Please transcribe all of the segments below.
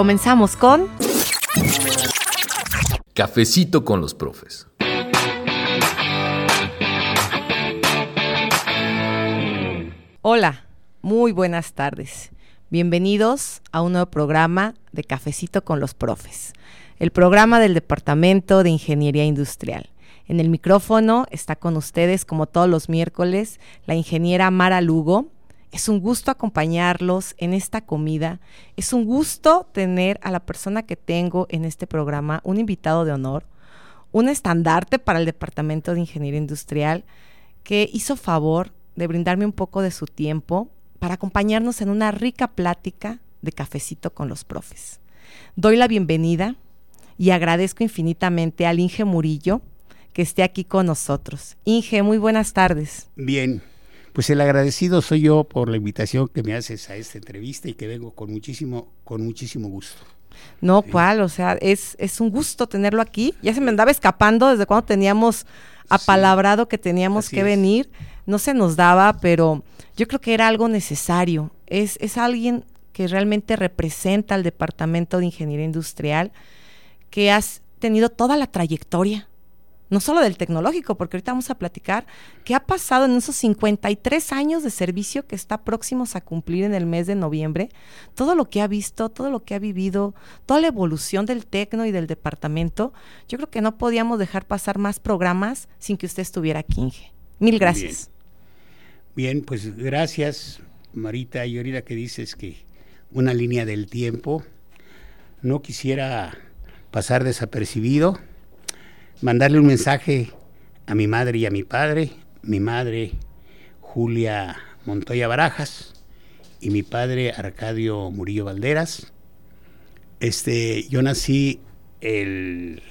Comenzamos con Cafecito con los profes. Hola, muy buenas tardes. Bienvenidos a un nuevo programa de Cafecito con los Profes, el programa del Departamento de Ingeniería Industrial. En el micrófono está con ustedes, como todos los miércoles, la ingeniera Mara Lugo. Es un gusto acompañarlos en esta comida. Es un gusto tener a la persona que tengo en este programa, un invitado de honor, un estandarte para el Departamento de Ingeniería Industrial que hizo favor de brindarme un poco de su tiempo para acompañarnos en una rica plática de cafecito con los profes. Doy la bienvenida y agradezco infinitamente al Inge Murillo que esté aquí con nosotros. Inge, muy buenas tardes. Bien, pues el agradecido soy yo por la invitación que me haces a esta entrevista y que vengo con muchísimo, con muchísimo gusto. No, cuál, o sea, es, es un gusto tenerlo aquí. Ya se me andaba escapando desde cuando teníamos apalabrado que teníamos que es. venir. No se nos daba, pero yo creo que era algo necesario. Es, es alguien que realmente representa al Departamento de Ingeniería Industrial, que has tenido toda la trayectoria, no solo del tecnológico, porque ahorita vamos a platicar qué ha pasado en esos 53 años de servicio que está próximos a cumplir en el mes de noviembre, todo lo que ha visto, todo lo que ha vivido, toda la evolución del tecno y del departamento. Yo creo que no podíamos dejar pasar más programas sin que usted estuviera aquí, Inge. Mil gracias. Bien, pues gracias, Marita. Y ahorita que dices que una línea del tiempo, no quisiera pasar desapercibido, mandarle un mensaje a mi madre y a mi padre. Mi madre, Julia Montoya Barajas, y mi padre, Arcadio Murillo Valderas. Este, yo nací el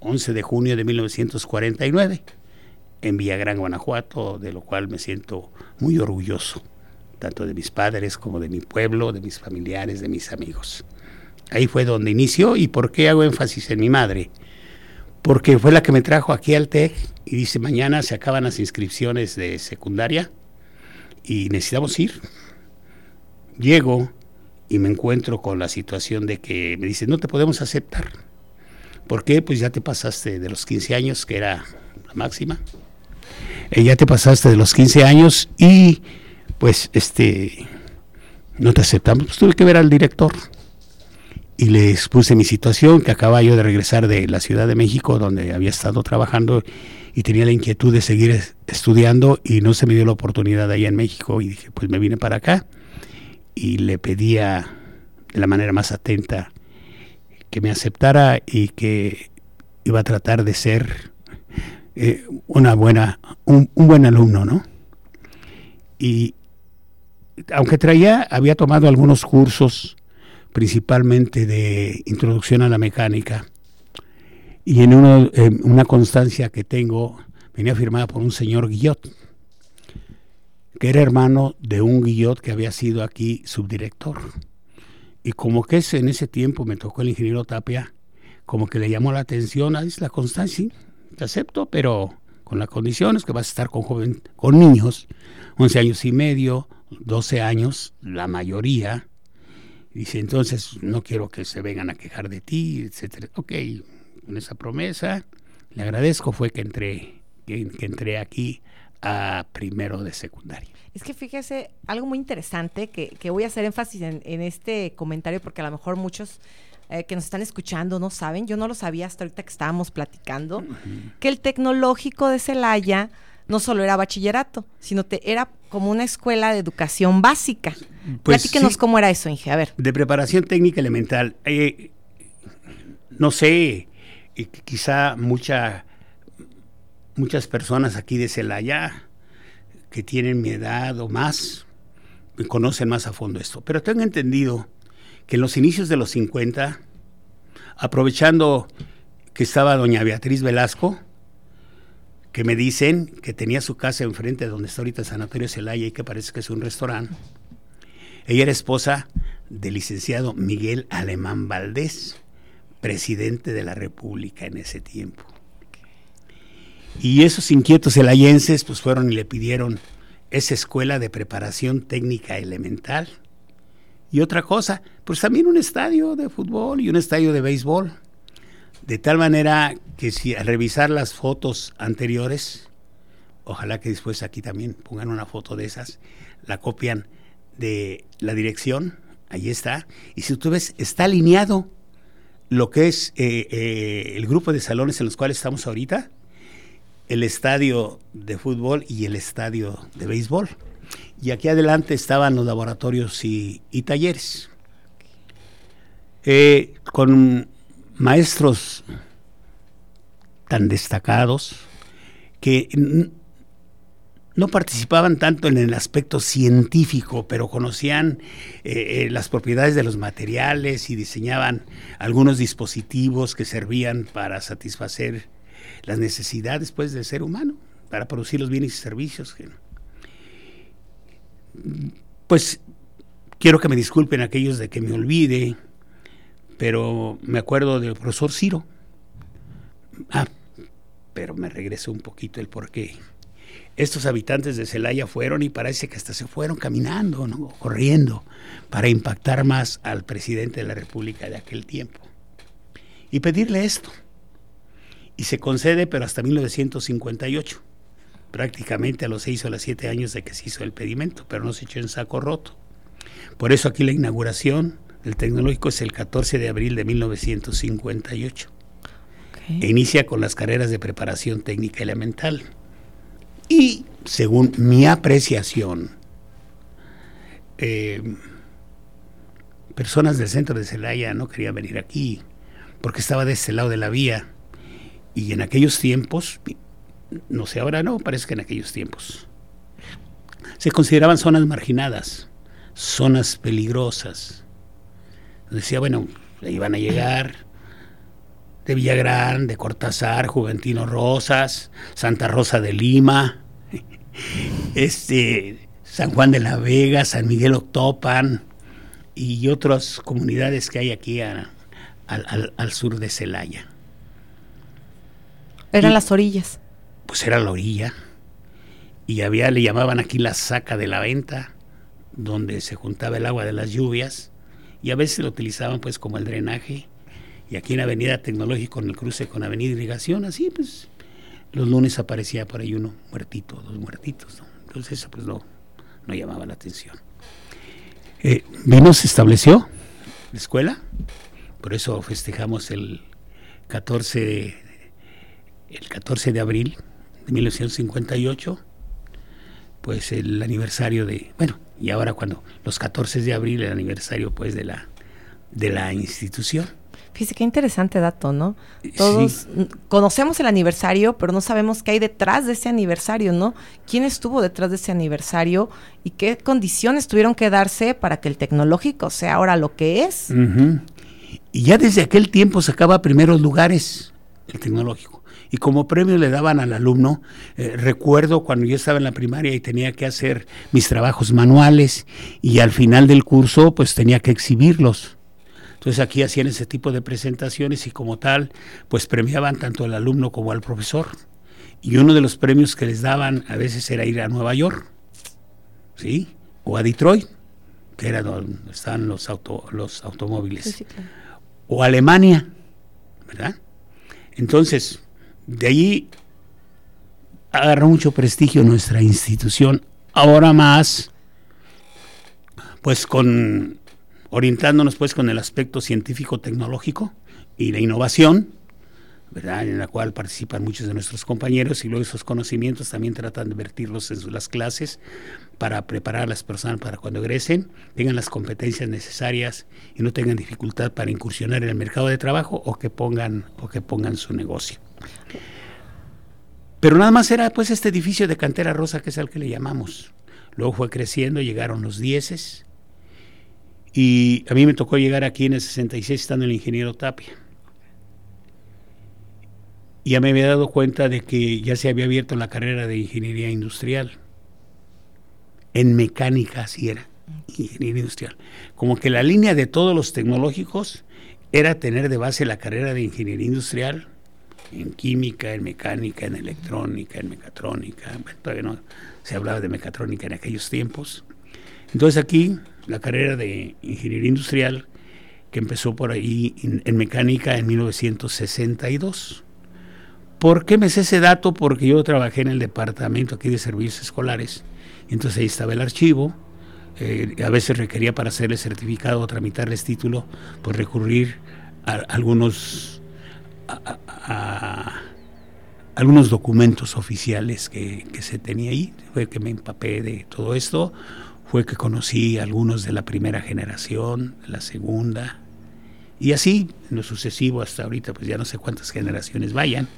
11 de junio de 1949 en Villagrán, Guanajuato, de lo cual me siento muy orgulloso, tanto de mis padres como de mi pueblo, de mis familiares, de mis amigos. Ahí fue donde inició y por qué hago énfasis en mi madre. Porque fue la que me trajo aquí al TEC y dice, mañana se acaban las inscripciones de secundaria y necesitamos ir. Llego y me encuentro con la situación de que me dice, no te podemos aceptar. ¿Por qué? Pues ya te pasaste de los 15 años, que era la máxima. Eh, ya te pasaste de los 15 años y pues este no te aceptamos. Pues tuve que ver al director y le expuse mi situación, que acababa yo de regresar de la Ciudad de México, donde había estado trabajando y tenía la inquietud de seguir es- estudiando y no se me dio la oportunidad allá en México y dije, pues me vine para acá y le pedía de la manera más atenta que me aceptara y que iba a tratar de ser eh, una buena, un, un buen alumno, ¿no? Y aunque traía, había tomado algunos cursos, principalmente de introducción a la mecánica, y en una constancia que tengo venía firmada por un señor Guillot, que era hermano de un Guillot que había sido aquí subdirector. Y como que ese, en ese tiempo me tocó el ingeniero Tapia, como que le llamó la atención, es la constancia, sí, te acepto, pero con las condiciones que vas a estar con joven, con niños, 11 años y medio, 12 años, la mayoría. Dice, entonces no quiero que se vengan a quejar de ti, etcétera. Ok, con esa promesa, le agradezco, fue que entré, que, que entré aquí a primero de secundaria. Es que fíjese, algo muy interesante que, que voy a hacer énfasis en, en este comentario porque a lo mejor muchos eh, que nos están escuchando no saben, yo no lo sabía hasta ahorita que estábamos platicando, que el tecnológico de Celaya no solo era bachillerato, sino te, era como una escuela de educación básica. Pues Platíquenos sí. cómo era eso, Inge. A ver. De preparación técnica elemental. Eh, no sé, quizá mucha muchas personas aquí de Celaya que tienen mi edad o más conocen más a fondo esto. Pero tengo entendido que en los inicios de los 50, aprovechando que estaba doña Beatriz Velasco, que me dicen que tenía su casa enfrente de donde está ahorita el Sanatorio Celaya y que parece que es un restaurante. Ella era esposa del licenciado Miguel Alemán Valdés, presidente de la República en ese tiempo. Y esos inquietos celayenses pues fueron y le pidieron esa escuela de preparación técnica elemental. Y otra cosa, pues también un estadio de fútbol y un estadio de béisbol. De tal manera que si al revisar las fotos anteriores, ojalá que después aquí también pongan una foto de esas, la copian de la dirección, ahí está. Y si tú ves, está alineado lo que es eh, eh, el grupo de salones en los cuales estamos ahorita, el estadio de fútbol y el estadio de béisbol. Y aquí adelante estaban los laboratorios y, talleres. Eh, con maestros tan destacados que no participaban tanto en el aspecto científico, pero conocían eh, eh, las propiedades de los materiales y diseñaban algunos dispositivos que servían para satisfacer las necesidades pues, del ser humano, para producir los bienes y servicios. Pues quiero que me disculpen aquellos de que me olvide, pero me acuerdo del profesor Ciro. Ah, pero me regreso un poquito el porqué. Estos habitantes de Celaya fueron y parece que hasta se fueron caminando, ¿no? corriendo, para impactar más al presidente de la República de aquel tiempo. Y pedirle esto. Y se concede, pero hasta 1958, prácticamente a los seis o los siete años de que se hizo el pedimento, pero no se echó en saco roto. Por eso aquí la inauguración del tecnológico es el 14 de abril de 1958. E inicia con las carreras de preparación técnica elemental. Y según mi apreciación, eh, personas del centro de Celaya no querían venir aquí porque estaba de este lado de la vía. Y en aquellos tiempos, no sé ahora no, parece que en aquellos tiempos, se consideraban zonas marginadas, zonas peligrosas. Decía, bueno, iban a llegar de Villagrán, de Cortázar, Juventino Rosas, Santa Rosa de Lima, este, San Juan de la Vega, San Miguel Octopan y otras comunidades que hay aquí al, sur de Celaya. Eran las orillas. Pues era la orilla. Y había, le llamaban aquí la saca de la venta, donde se juntaba el agua de las lluvias, y a veces lo utilizaban pues como el drenaje y aquí en Avenida Tecnológico, en el cruce con Avenida Irrigación, así pues, los lunes aparecía por ahí uno muertito, dos muertitos. Entonces eso pues no, no llamaba la atención. Eh, vino, se estableció la escuela, por eso festejamos el 14 de, el 14 de abril de 1958, pues el aniversario de, bueno, y ahora cuando los 14 de abril, el aniversario pues de la, de la institución. Fíjese qué interesante dato, ¿no? Todos conocemos el aniversario, pero no sabemos qué hay detrás de ese aniversario, ¿no? ¿Quién estuvo detrás de ese aniversario y qué condiciones tuvieron que darse para que el tecnológico sea ahora lo que es? Y ya desde aquel tiempo sacaba primeros lugares el tecnológico. Y como premio le daban al alumno, eh, recuerdo cuando yo estaba en la primaria y tenía que hacer mis trabajos manuales y al final del curso pues tenía que exhibirlos entonces aquí hacían ese tipo de presentaciones y como tal, pues premiaban tanto al alumno como al profesor. Y uno de los premios que les daban a veces era ir a Nueva York, ¿sí? O a Detroit, que era donde estaban los, auto, los automóviles. O Alemania, ¿verdad? Entonces, de allí agarró mucho prestigio nuestra institución, ahora más, pues con orientándonos pues con el aspecto científico-tecnológico y la innovación, ¿verdad? en la cual participan muchos de nuestros compañeros y luego esos conocimientos también tratan de vertirlos en las clases para preparar a las personas para cuando egresen tengan las competencias necesarias y no tengan dificultad para incursionar en el mercado de trabajo o que pongan o que pongan su negocio. Pero nada más era pues este edificio de cantera rosa que es el que le llamamos. Luego fue creciendo, llegaron los dieces. Y a mí me tocó llegar aquí en el 66 estando el ingeniero Tapia. Y ya me había dado cuenta de que ya se había abierto la carrera de ingeniería industrial. En mecánica así era, ingeniería industrial. Como que la línea de todos los tecnológicos era tener de base la carrera de ingeniería industrial en química, en mecánica, en electrónica, en mecatrónica. Bueno, todavía no se hablaba de mecatrónica en aquellos tiempos. Entonces aquí la carrera de ingeniería industrial que empezó por ahí en, mecánica en 1962. ¿Por qué me sé ese dato? Porque yo trabajé en el departamento aquí de servicios escolares, entonces ahí estaba el archivo, eh, a veces requería para hacerle certificado o tramitarles título, pues recurrir a, algunos a, algunos documentos oficiales que, que, se tenía ahí, fue que me empapé de todo esto, fue que conocí a algunos de la primera generación, la segunda, y así, en lo sucesivo hasta ahorita, pues ya no sé cuántas generaciones vayan.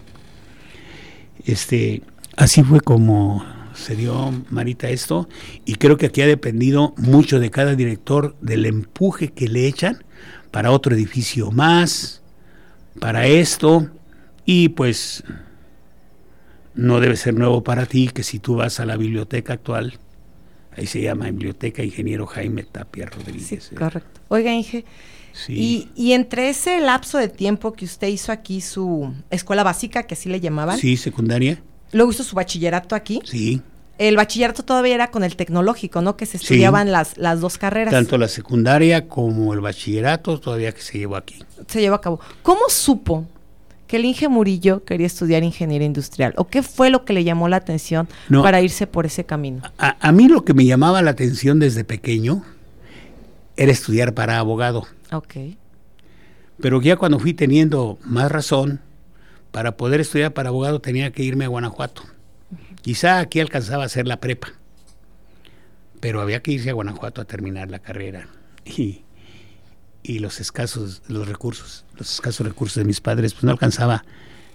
Este, así fue como se dio Marita esto, y creo que aquí ha dependido mucho de cada director del empuje que le echan para otro edificio más, para esto, y pues no debe ser nuevo para ti que si tú vas a la biblioteca actual, ahí se llama Biblioteca Ingeniero Jaime Tapia Rodríguez. Sí, ¿eh? correcto. Oiga, Inge, y, y, entre ese lapso de tiempo que usted hizo aquí su escuela básica, que así le llamaban. Sí, secundaria. Luego hizo su bachillerato aquí. Sí. El bachillerato todavía era con el tecnológico, ¿no? Que se estudiaban las, las dos carreras. Tanto la secundaria como el bachillerato todavía que se llevó aquí. Se llevó a cabo. ¿Cómo supo que el Inge Murillo quería estudiar ingeniería industrial? ¿O qué fue lo que le llamó la atención para irse por ese camino? A, a, mí lo que me llamaba la atención desde pequeño era estudiar para abogado. Ok. Pero ya cuando fui teniendo más razón, para poder estudiar para abogado tenía que irme a Guanajuato. Quizá aquí alcanzaba a hacer la prepa, pero había que irse a Guanajuato a terminar la carrera. Y, los escasos los recursos, los escasos recursos de mis padres, pues no alcanzaba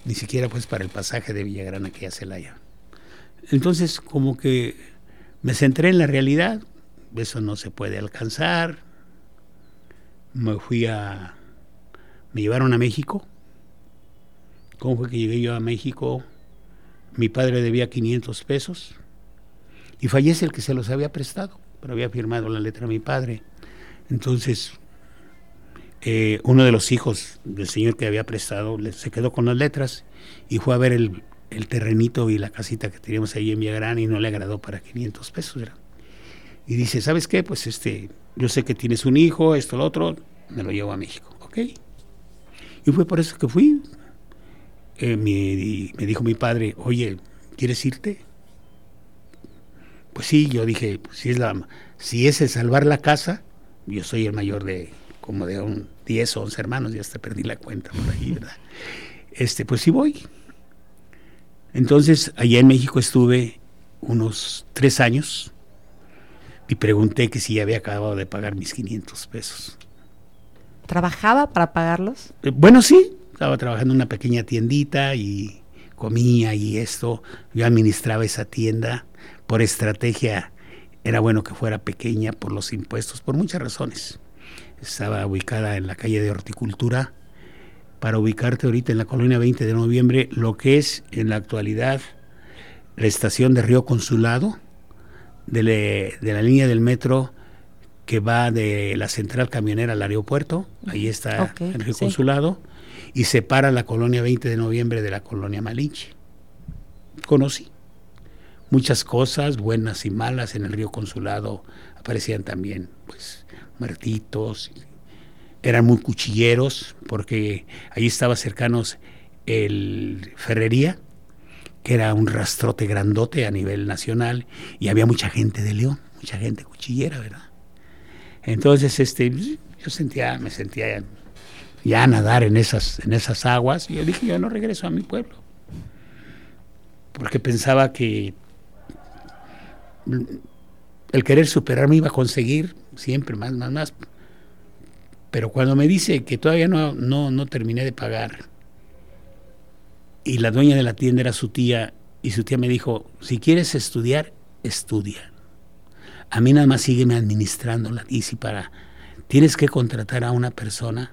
ni siquiera pues para el pasaje de Villagrán aquí a Celaya. Entonces, como que me centré en la realidad, eso no se puede alcanzar. Me fui a me llevaron a México. ¿Cómo fue que llegué yo a México? Mi padre debía 500 pesos y fallece el que se los había prestado, pero había firmado la letra de mi padre. Entonces, eh, uno de los hijos del señor que había prestado se quedó con las letras y fue a ver el, el terrenito y la casita que teníamos ahí en Villagrán y no le agradó para 500 pesos. Y dice, ¿sabes qué? Pues este, yo sé que tienes un hijo, esto, lo otro, me lo llevo a México, ¿ok? Y fue por eso que fui. Eh, me, me, dijo mi padre, oye, ¿quieres irte? Pues sí, yo dije, pues, si, es la, si es el salvar la casa, yo soy el mayor de como de un 10 o 11 hermanos, ya hasta perdí la cuenta por ahí, ¿verdad? Este, pues sí voy. Entonces, allá en México estuve unos tres años y pregunté que si ya había acabado de pagar mis 500 pesos. ¿Trabajaba para pagarlos? Eh, bueno, sí, estaba trabajando en una pequeña tiendita y comía y esto. Yo administraba esa tienda. Por estrategia era bueno que fuera pequeña por los impuestos, por muchas razones. Estaba ubicada en la calle de Horticultura. Para ubicarte ahorita en la colonia 20 de noviembre, lo que es en la actualidad la estación de Río Consulado, de, de la línea del metro que va de la central camionera al aeropuerto, ahí está el río consulado, y separa la colonia 20 de noviembre de la colonia Malinche. Conocí muchas cosas, buenas y malas, en el río consulado aparecían también, pues, muertitos, eran muy cuchilleros, porque ahí estaba cercanos el Ferrería, que era un rastrote grandote a nivel nacional, y había mucha gente de León, mucha gente cuchillera, ¿verdad? Entonces, este, yo sentía, me sentía ya, a nadar en esas, en esas aguas y yo dije, yo no regreso a mi pueblo. Porque pensaba que el querer superarme iba a conseguir siempre más, más, más. Pero cuando me dice que todavía no, no, no terminé de pagar y la dueña de la tienda era su tía y su tía me dijo, si quieres estudiar, estudia. A mí nada más sígueme administrando la y si para tienes que contratar a una persona,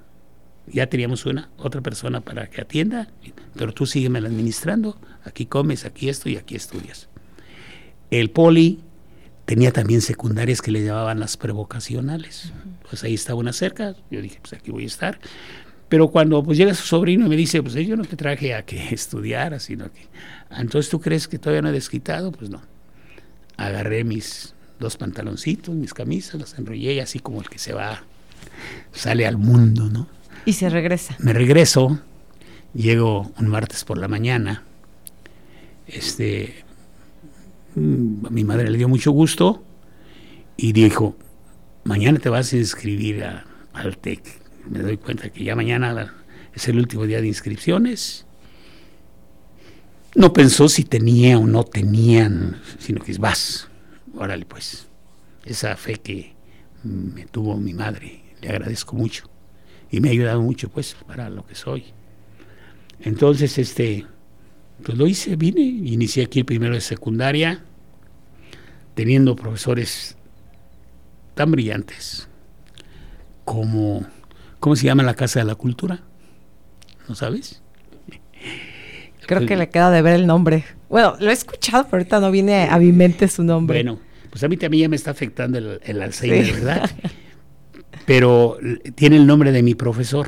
ya teníamos una, otra persona para que atienda, pero tú sígueme administrando, aquí comes, aquí esto y aquí estudias. El poli tenía también secundarias que le llamaban las prevocacionales. Pues ahí estaba una cerca, yo dije, pues aquí voy a estar. Pero cuando pues llega su sobrino y me dice, pues yo no te traje a que estudiara, sino que... Ah, entonces tú crees que todavía no he desquitado, pues no. Agarré mis dos pantaloncitos, mis camisas, las enrollé y así como el que se va, sale al mundo, ¿no? Y se regresa. Me regreso, llego un martes por la mañana, este, mm, a mi madre le dio mucho gusto y dijo, mañana te vas a inscribir al TEC. Me doy cuenta que ya mañana es el último día de inscripciones. No pensó si tenía o no tenían, sino que es vas órale pues, esa fe que me tuvo mi madre, le agradezco mucho y me ha ayudado mucho pues para lo que soy. Entonces, este, pues lo hice, vine, inicié aquí el primero de secundaria, teniendo profesores tan brillantes como, ¿cómo se llama la Casa de la Cultura? ¿No sabes? Creo que le queda de ver el nombre. Bueno, lo he escuchado, pero ahorita no viene a mi mente su nombre. Bueno, pues a mí también ya me está afectando el, el Alzheimer, ¿verdad? Pero tiene el nombre de mi profesor,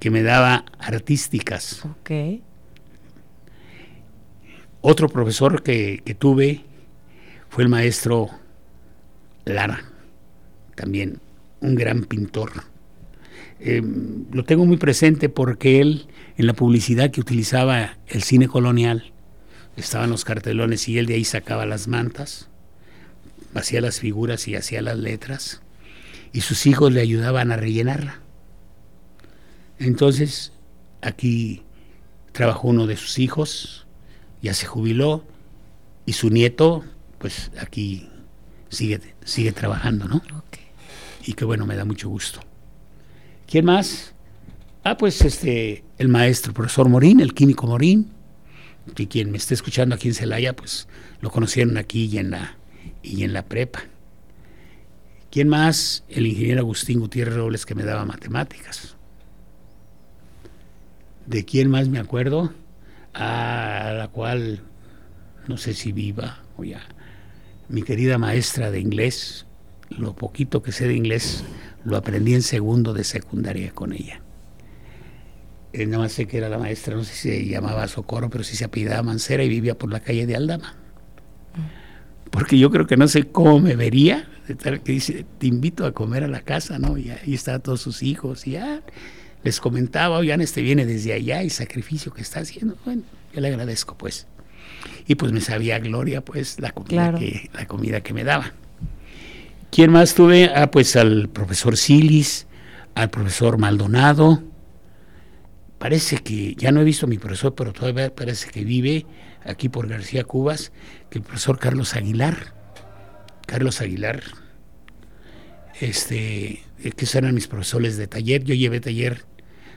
que me daba artísticas. Ok. Otro profesor que, que tuve fue el maestro Lara, también un gran pintor. Eh, lo tengo muy presente porque él, en la publicidad que utilizaba el cine colonial, estaban los cartelones y él de ahí sacaba las mantas, hacía las figuras y hacía las letras, y sus hijos le ayudaban a rellenarla. Entonces, aquí trabajó uno de sus hijos, ya se jubiló, y su nieto, pues aquí sigue, sigue trabajando, ¿no? Y que bueno, me da mucho gusto. ¿Quién más? Ah, pues este, el maestro, profesor Morín, el químico Morín, que quien me esté escuchando aquí en Celaya, pues lo conocieron aquí y en la, y en la prepa. ¿Quién más? El ingeniero Agustín Gutiérrez Robles que me daba matemáticas. ¿De quién más me acuerdo? A la cual, no sé si viva o ya, mi querida maestra de inglés, lo poquito que sé de inglés, lo aprendí en segundo de secundaria con ella. Eh, nada más sé que era la maestra, no sé si se llamaba Socorro, pero sí se apellidaba Mancera y vivía por la calle de Aldama. Porque yo creo que no sé cómo me vería, de tal que dice, te invito a comer a la casa, ¿no? Y ahí están todos sus hijos, y ya les comentaba, oigan, este viene desde allá y sacrificio que está haciendo. Bueno, yo le agradezco, pues. Y pues me sabía gloria, pues, la comida, que, la comida que me daba. ¿Quién más tuve? Ah, pues al profesor Silis, al profesor Maldonado, parece que, ya no he visto a mi profesor, pero todavía parece que vive aquí por García Cubas, que el profesor Carlos Aguilar, Carlos Aguilar, este, eh, que eran mis profesores de taller, yo llevé taller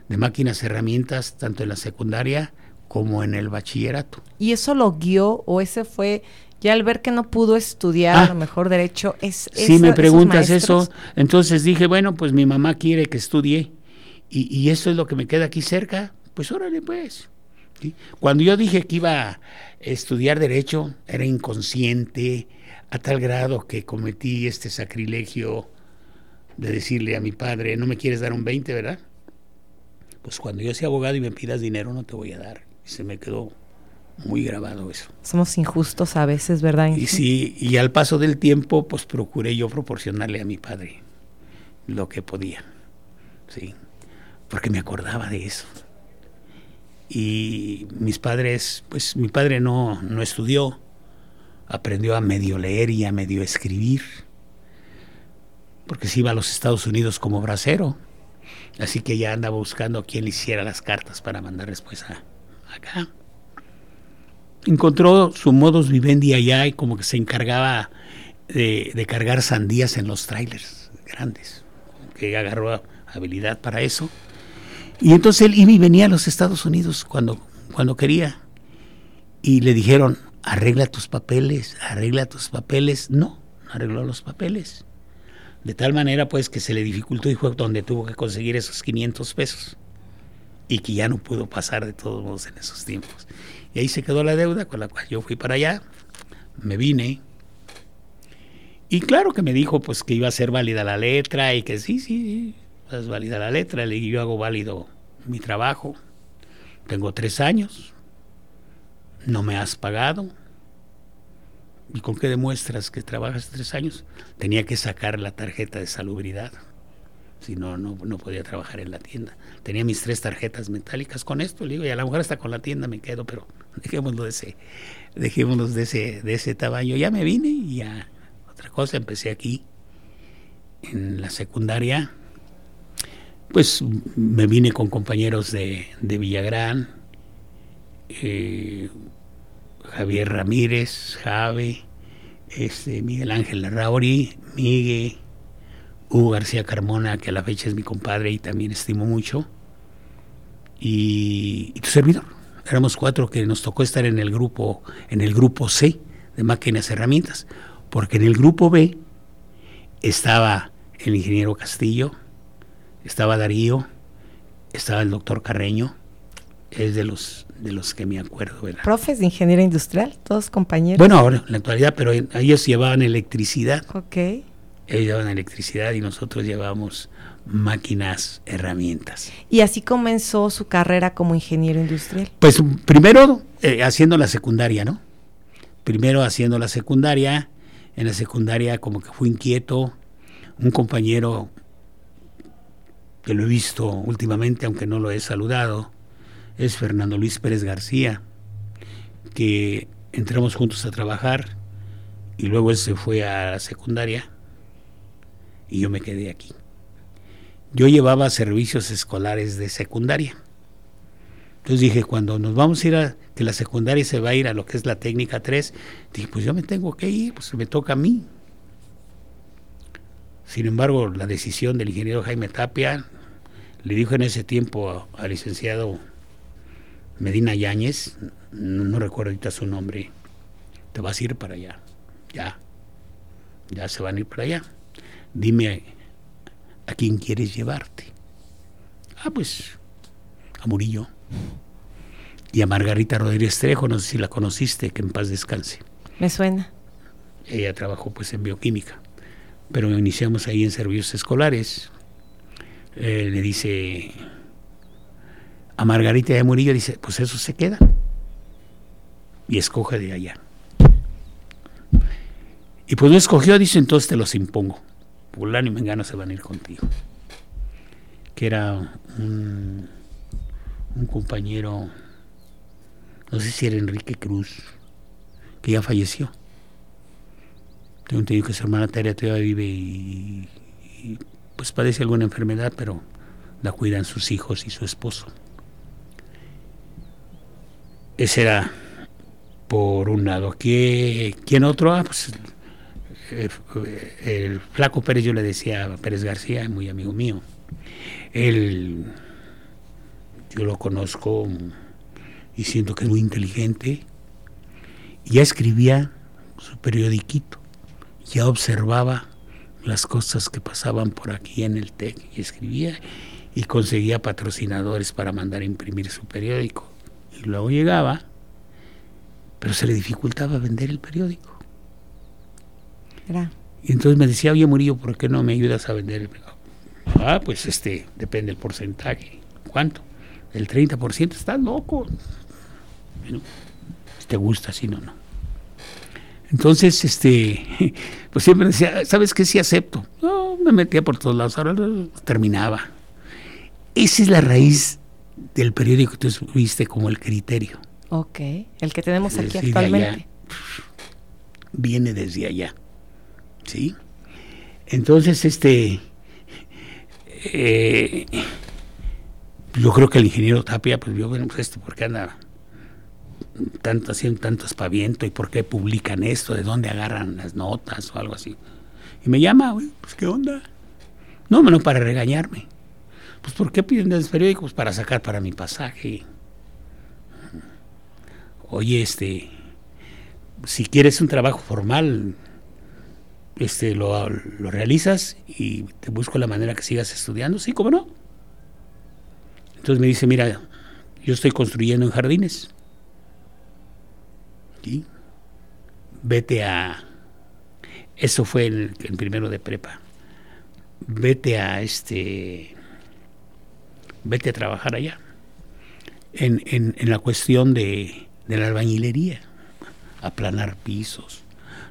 de máquinas, herramientas, tanto en la secundaria como en el bachillerato. ¿Y eso lo guió o ese fue, ya al ver que no pudo estudiar a lo ah. mejor derecho, es... Si me preguntas eso, entonces dije, bueno, pues mi mamá quiere que estudie y, eso es lo que me queda aquí cerca, pues órale pues. Cuando yo dije que iba a estudiar derecho, era inconsciente a tal grado que cometí este sacrilegio de decirle a mi padre, no me quieres dar un 20, ¿verdad? Pues cuando yo sea abogado y me pidas dinero no te voy a dar. Y se me quedó muy grabado eso. Somos injustos a veces, ¿verdad? Y sí, y al paso del tiempo, pues procuré yo proporcionarle a mi padre lo que podía. Sí porque me acordaba de eso. Y mis padres, pues mi padre no, no estudió, aprendió a medio leer y a medio escribir, porque se iba a los Estados Unidos como bracero, así que ya andaba buscando a quien le hiciera las cartas para mandar después a, acá. Encontró su modus vivendi allá y como que se encargaba de, de cargar sandías en los trailers grandes, que agarró habilidad para eso y entonces él iba y venía a los Estados Unidos cuando, cuando quería. y le dijeron, arregla tus papeles, arregla tus papeles. No, no arregló los papeles. De tal manera pues que se le dificultó y fue donde tuvo que conseguir esos 500 pesos. Y que ya no pudo pasar de todos modos en esos tiempos. Y ahí se quedó la deuda con la cual yo fui para allá, me vine. Y claro que me dijo pues que iba a ser válida la letra y que sí, sí, sí es válida la letra. Le yo hago válido mi trabajo. Tengo tres años, no me has pagado. ¿Y con qué demuestras que trabajas tres años? Tenía que sacar la tarjeta de salubridad. Si no, no, podía trabajar en la tienda. Tenía mis tres tarjetas metálicas con esto. Le digo, y a lo mejor hasta con la tienda me quedo, pero dejémoslo de ese, de ese, de ese tamaño. Ya me vine y ya otra cosa, empecé aquí en la secundaria. Pues me vine con compañeros de, de Villagrán, eh, Javier Ramírez, Jave, este, Miguel Ángel Larrauri, Miguel, Hugo García Carmona, que a la fecha es mi compadre y también estimo mucho, y, y, tu servidor. Éramos cuatro que nos tocó estar en el grupo, en el grupo C de máquinas y herramientas, porque en el grupo B estaba el ingeniero Castillo, estaba Darío, estaba el doctor Carreño, es de los de los que me acuerdo. ¿verdad? Profes de ingeniería industrial, todos compañeros. Bueno, ahora en la actualidad, pero ellos llevaban electricidad. Ok. Ellos llevaban electricidad y nosotros llevábamos máquinas, herramientas. ¿Y así comenzó su carrera como ingeniero industrial? Pues primero eh, haciendo la secundaria, ¿no? Primero haciendo la secundaria. En la secundaria como que fui inquieto. Un compañero que lo he visto últimamente, aunque no lo he saludado, es Fernando Luis Pérez García, que entramos juntos a trabajar y luego él se fue a la secundaria y yo me quedé aquí. Yo llevaba servicios escolares de secundaria. Entonces dije, cuando nos vamos a ir a, que la secundaria se va a ir a lo que es la técnica 3, dije, pues yo me tengo que ir, pues me toca a mí. Sin embargo, la decisión del ingeniero Jaime Tapia le dijo en ese tiempo al licenciado Medina Yáñez, no, no, recuerdo ahorita su nombre, te vas a ir para allá, ya, ya se van a ir para allá. Dime a, a quién quieres llevarte. Ah, pues a Murillo. Y a Margarita Rodríguez Trejo, no sé si la conociste, que en paz descanse. Me suena. Ella trabajó pues en bioquímica, pero iniciamos ahí en servicios escolares. Eh, le dice a Margarita de Murillo, dice, pues eso se queda. Y escoge de allá. Y pues no escogió, dice, entonces te los impongo. Fulano y Mengano se van a ir contigo. Que era un, un compañero, no sé si era Enrique Cruz, que ya falleció. Tengo entendido que su hermana Tere todavía vive y, pues padece alguna enfermedad, pero la cuidan sus hijos y su esposo. Ese era por un lado. ¿Quién otro? Ah, pues el, el, flaco Pérez, yo le decía a Pérez García, muy amigo mío. Él, yo lo conozco y siento que es muy inteligente. Ya escribía su periodiquito, ya observaba las cosas que pasaban por aquí en el TEC y escribía y conseguía patrocinadores para mandar a imprimir su periódico. Y luego llegaba, pero se le dificultaba vender el periódico. Era. Y entonces me decía, oye Murillo, ¿por qué no me ayudas a vender el periódico? Ah, pues este, depende del porcentaje. ¿Cuánto? El 30%, estás loco. Bueno, si te gusta, si no, no. Entonces, este, pues siempre decía, ¿sabes qué? Sí acepto. No, me metía por todos lados, ahora terminaba. Esa es la raíz del periódico que tú viste como el criterio. Ok, el que tenemos aquí actualmente. allá, viene desde allá. ¿Sí? Entonces, este, eh, yo creo que el ingeniero Tapia, pues vio, bueno, pues esto, ¿por qué anda tanto haciendo tanto espaviento y por qué publican esto, de dónde agarran las notas o algo así? Y me llama, güey, pues qué onda. No, no para regañarme. Pues ¿por qué piden de los periódicos? Para sacar para mi pasaje. oye, este, si quieres un trabajo formal, este, lo, lo realizas y te busco la manera que sigas estudiando, sí, ¿cómo no? Entonces me dice, mira, yo estoy construyendo en jardines. Vete a... Eso fue el, el primero de prepa. Vete a este... Vete a trabajar allá. En, en, en la cuestión de, de la albañilería. Aplanar pisos.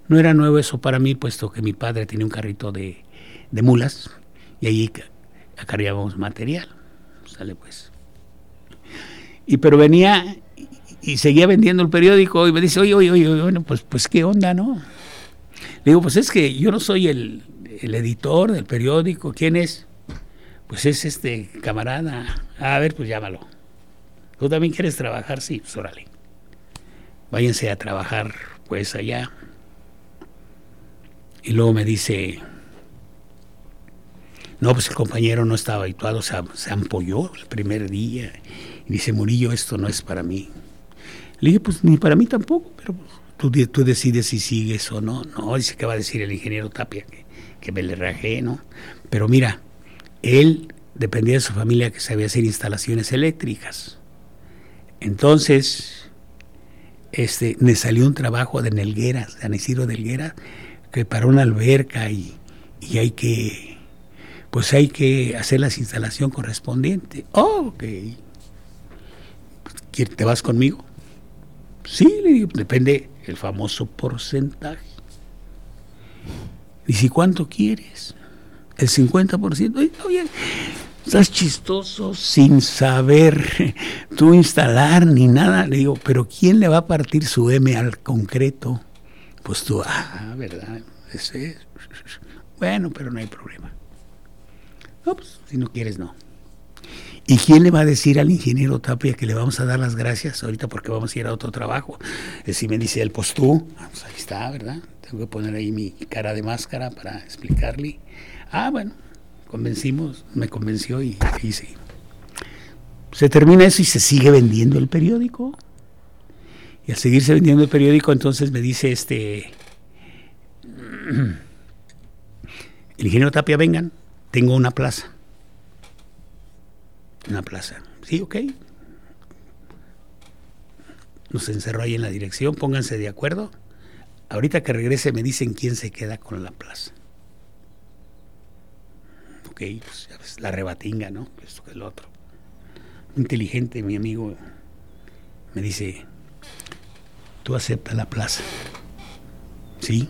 No era nuevo eso para mí, puesto que mi padre tenía un carrito de, de mulas y allí acarreábamos material. Sale pues. Y pero venía y, seguía vendiendo el periódico y me dice, oye, oye, oye, bueno, pues, pues qué onda, ¿no? Le digo, pues es que yo no soy el, el editor del periódico, ¿quién es? Pues es este camarada. A ver, pues llámalo. ¿Tú también quieres trabajar? Sí, pues órale. Váyanse a trabajar pues allá. Y luego me dice, no, pues el compañero no estaba habituado, se, se ampolló el primer día. Y dice, Murillo, esto no es para mí. Le dije, pues ni para mí tampoco, pero pues, tú, tú, decides si sigues o no. No, dice que va a decir el ingeniero Tapia que, que me le rajé, ¿no? Pero mira, él dependía de su familia que sabía hacer instalaciones eléctricas. Entonces, este, me salió un trabajo de Nelgueras, de Aniciro de Helguera, que para una alberca y, y, hay que, pues hay que hacer la instalación correspondiente. Oh, ok. ¿Te vas conmigo? Sí, le digo, depende el famoso porcentaje. ¿Y si cuánto quieres? El 50%. Oye, estás chistoso sin saber tú instalar ni nada. Le digo, pero ¿quién le va a partir su M al concreto? Pues tú, ah, ¿verdad? Ese, bueno, pero no hay problema. No, pues si no quieres, no. ¿Y quién le va a decir al ingeniero Tapia que le vamos a dar las gracias ahorita porque vamos a ir a otro trabajo? Si me dice él, pues tú, pues ahí está, ¿verdad? Tengo que poner ahí mi cara de máscara para explicarle. Ah, bueno, convencimos, me convenció y hice. Se termina eso y se sigue vendiendo el periódico. Y al seguirse vendiendo el periódico, entonces me dice este. El ingeniero Tapia, vengan, tengo una plaza. Una plaza. Sí, ok. Nos encerró ahí en la dirección, pónganse de acuerdo. Ahorita que regrese me dicen quién se queda con la plaza. Ok, pues ya ves, la rebatinga, ¿no? Esto que el otro. Inteligente, mi amigo, me dice, tú aceptas la plaza. ¿Sí?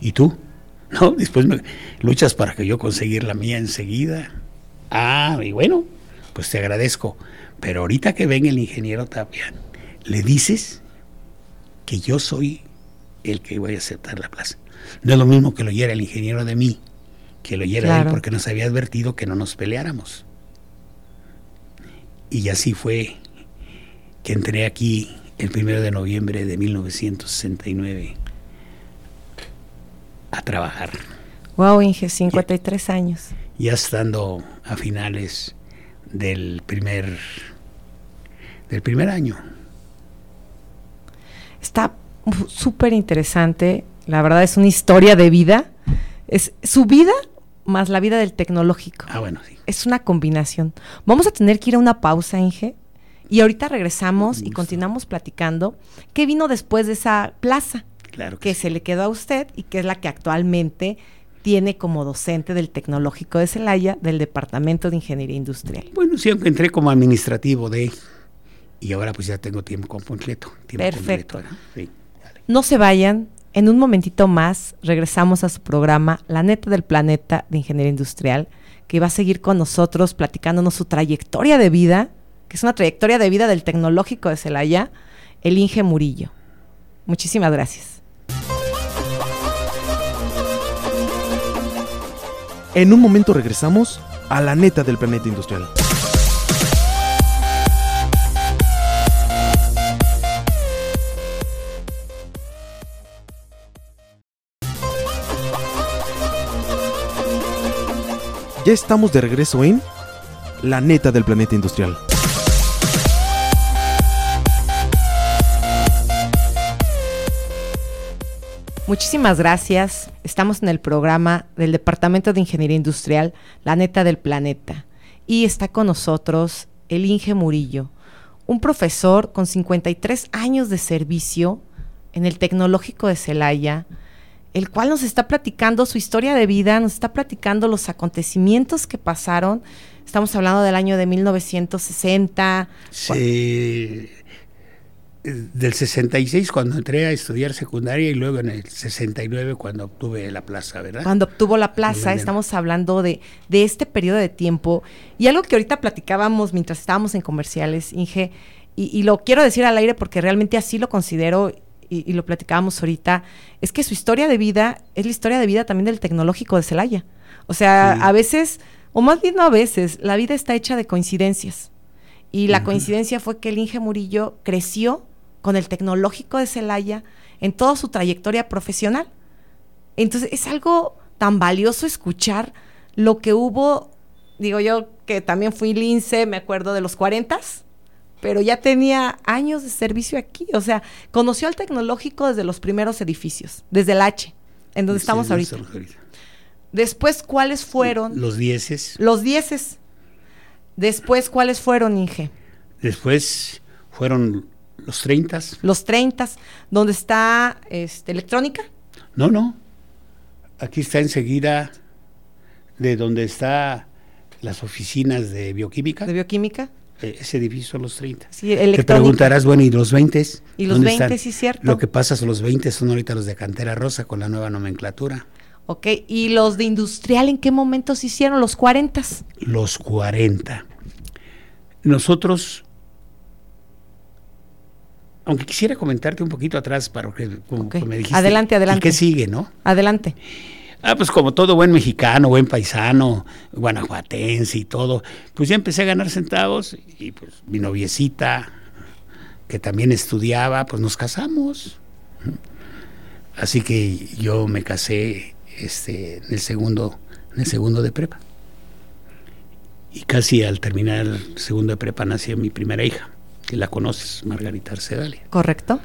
¿Y tú? No, después me luchas para que yo conseguir la mía enseguida. Ah, y bueno, pues te agradezco. Pero ahorita que venga el ingeniero Tapia, le dices que yo soy el que voy a aceptar la plaza. No es lo mismo que lo oyera el ingeniero de mí, que lo oyera claro. él porque nos había advertido que no nos peleáramos. Y así fue que entré aquí el primero de noviembre de 1969 a trabajar. Wow, Inge, 53 ya, años. Ya estando a finales del primer del primer año. Está súper interesante, la verdad es una historia de vida, es su vida más la vida del tecnológico. Ah, bueno, sí. Es una combinación. Vamos a tener que ir a una pausa, Inge, y ahorita regresamos y continuamos platicando qué vino después de esa plaza claro que, que sí. se le quedó a usted y que es la que actualmente tiene como docente del Tecnológico de Celaya del Departamento de Ingeniería Industrial. Bueno, sí, aunque entré como administrativo de y ahora pues ya tengo tiempo completo. Tiempo Perfecto. Completo, ¿no? Sí, no se vayan, en un momentito más regresamos a su programa La Neta del Planeta de Ingeniería Industrial, que va a seguir con nosotros platicándonos su trayectoria de vida, que es una trayectoria de vida del Tecnológico de Celaya, el Inge Murillo. Muchísimas gracias. En un momento regresamos a la neta del planeta industrial. Ya estamos de regreso en La neta del planeta industrial. Muchísimas gracias. Estamos en el programa del Departamento de Ingeniería Industrial, La Neta del Planeta. Y está con nosotros el Inge Murillo, un profesor con 53 años de servicio en el Tecnológico de Celaya, el cual nos está platicando su historia de vida, nos está platicando los acontecimientos que pasaron. Estamos hablando del año de 1960. Sí, del 66 cuando entré a estudiar secundaria y luego en el 69 cuando obtuve la plaza, ¿verdad? Cuando obtuvo la plaza, estamos hablando de, de este periodo de tiempo. Y algo que ahorita platicábamos mientras estábamos en comerciales, Inge, y, y lo quiero decir al aire porque realmente así lo considero y, lo platicábamos ahorita, es que su historia de vida es la historia de vida también del tecnológico de Celaya. O sea, a veces, o más bien no a veces, la vida está hecha de coincidencias. Y la coincidencia fue que el Inge Murillo creció con el tecnológico de Celaya en toda su trayectoria profesional. Entonces, es algo tan valioso escuchar lo que hubo, digo yo que también fui lince, me acuerdo de los 40 pero ya tenía años de servicio aquí. O sea, conoció al tecnológico desde los primeros edificios, desde el H, en donde estamos ahorita. Después, ¿cuáles fueron? Los dieces. Los dieces. Después, ¿cuáles fueron, Inge? Después fueron los treintas. Los treintas. ¿Dónde está este, electrónica? No, no. Aquí está enseguida de donde está las oficinas de bioquímica. De bioquímica. Eh, ese edificio los 30. Sí, Te preguntarás, bueno, ¿y los 20? Y los 20, sí, cierto. Lo que pasa es los 20 son ahorita los de cantera rosa con la nueva nomenclatura. Ok, ¿y los de industrial en qué momento se hicieron? ¿Los 40? Los 40. Nosotros, aunque quisiera comentarte un poquito atrás para que me dijiste. Adelante, adelante. ¿y ¿Qué sigue, no? Adelante. Ah, pues como todo buen mexicano, buen paisano, guanajuatense y todo, pues ya empecé a ganar centavos y pues mi noviecita, que también estudiaba, pues nos casamos. Así que yo me casé este, en el segundo, en el segundo de prepa. Y casi al terminar el segundo de prepa nació mi primera hija, que la conoces, Margarita Arcedalia. Correcto.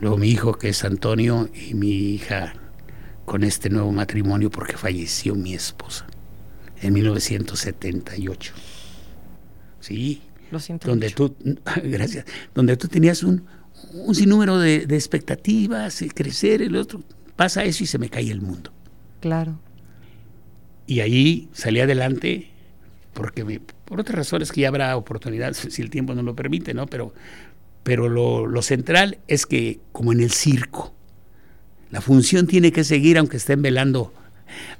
Luego mi hijo, que es Antonio, y mi hija con este nuevo matrimonio porque falleció mi esposa en 1978. Sí. Lo siento. Donde tú, gracias, donde tú tenías un, un sinnúmero de, expectativas, crecer, el otro, pasa eso y se me cae el mundo. Claro. Y ahí salí adelante porque por otras razones que ya habrá oportunidad si el tiempo no lo permite, ¿no? Pero, pero lo, central es que como en el circo, la función tiene que seguir aunque estén velando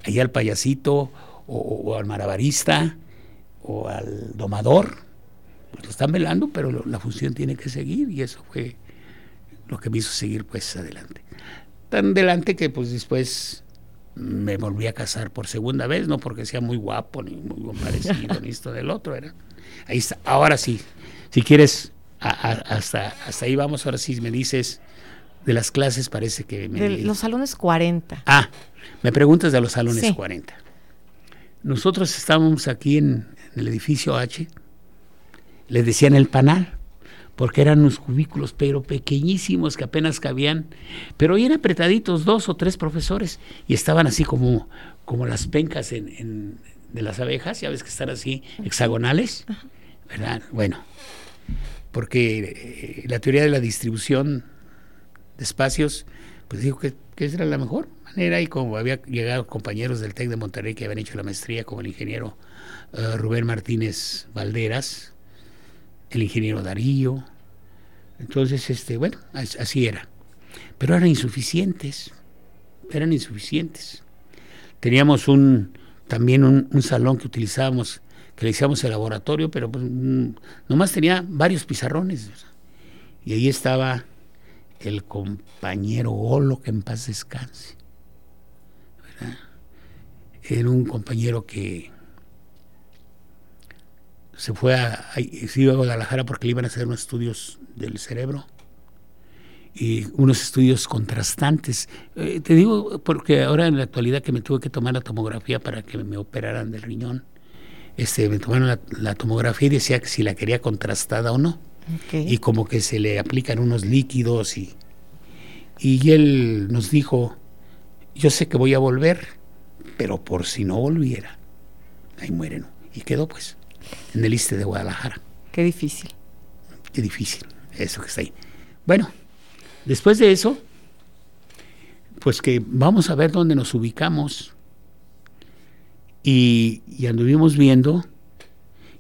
allá al payasito o, al marabarista o al domador. Pues lo están velando, pero la función tiene que seguir y eso fue lo que me hizo seguir pues adelante. Tan adelante que pues después me volví a casar por segunda vez, no porque sea muy guapo ni muy parecido ni esto del otro, era. Ahí está. Ahora sí, si quieres, hasta, hasta ahí vamos, ahora sí me dices de las clases parece que... Me... De los salones 40. Ah, me preguntas de los salones 40. Nosotros estábamos aquí en, el edificio H, le decían el panal, porque eran unos cubículos, pero pequeñísimos que apenas cabían, pero bien apretaditos, dos o tres profesores, y estaban así como, como las pencas en, de las abejas, ya ves que están así hexagonales, ¿verdad? Bueno, porque eh, la teoría de la distribución de espacios, pues dijo que, esa era la mejor manera y como había llegado compañeros del TEC de Monterrey que habían hecho la maestría, como el ingeniero eh, Rubén Martínez Valderas, el ingeniero Darío, entonces, este, bueno, así era. Pero eran insuficientes, eran insuficientes. Teníamos un también un, salón que utilizábamos, que le hicimos el laboratorio, pero pues, mm, nomás tenía varios pizarrones. Y ahí estaba el compañero Olo, que en paz descanse. Era un compañero que se fue a, se iba a Guadalajara porque le iban a hacer unos estudios del cerebro y unos estudios contrastantes. Eh, te digo porque ahora en la actualidad que me tuve que tomar la tomografía para que me operaran del riñón, este, me tomaron la tomografía y decía que si la quería contrastada o no y como que se le aplican unos líquidos y, y él nos dijo yo sé que voy a volver, pero por si no volviera, ahí mueren. Y quedó pues en el Iste de Guadalajara. Qué difícil. Qué difícil, eso que está ahí. Bueno, después de eso, pues que vamos a ver dónde nos ubicamos. Y, y anduvimos viendo,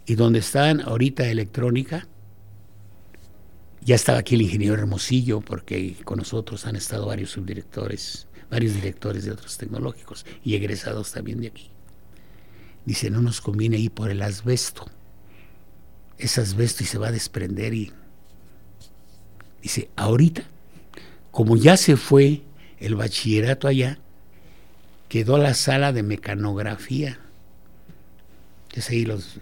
y donde están ahorita electrónica, ya estaba aquí el ingeniero Hermosillo, porque con nosotros han estado varios subdirectores, varios directores de otros tecnológicos y egresados también de aquí. Dice, no nos conviene ir por el asbesto. Es asbesto y se va a desprender y dice, ahorita, como ya se fue el bachillerato allá, quedó la sala de mecanografía. Es ahí los,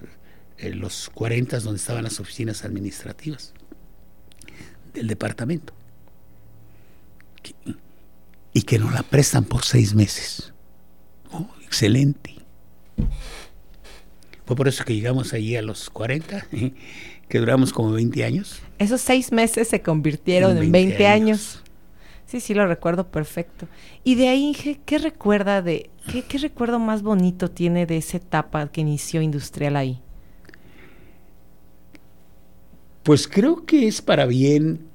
en los 40 donde estaban las oficinas administrativas del departamento. Y que nos la prestan por seis meses. Oh, excelente. Fue por eso que llegamos allí a los 40, que duramos como 20 años. Esos seis meses se convirtieron en 20, años. Sí, sí, lo recuerdo perfecto. Y de ahí, Inge, ¿qué recuerda de, qué, qué recuerdo más bonito tiene de esa etapa que inició industrial ahí? Pues creo que es para bien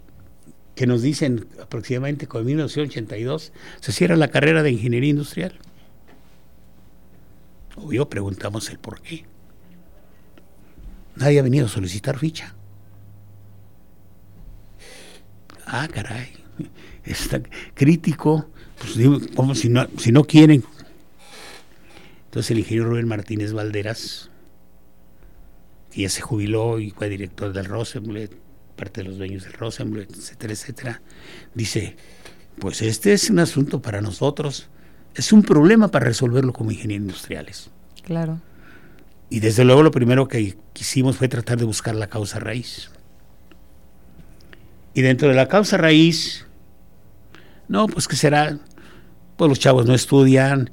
que nos dicen aproximadamente con 1982 se cierra la carrera de ingeniería industrial. Obvio, preguntamos el por qué. Nadie ha venido a solicitar ficha. Ah, caray. Está crítico. Pues digo, como si no, si no quieren. Entonces el ingeniero Rubén Martínez Valderas, que ya se jubiló y fue director del Rosenblatt, parte de los dueños del Rosenblatt, etcétera, etcétera, dice, pues este es un asunto para nosotros, es un problema para resolverlo como ingenieros industriales. Claro. Y desde luego lo primero que quisimos fue tratar de buscar la causa raíz. Y dentro de la causa raíz, no, pues que será, pues los chavos no estudian,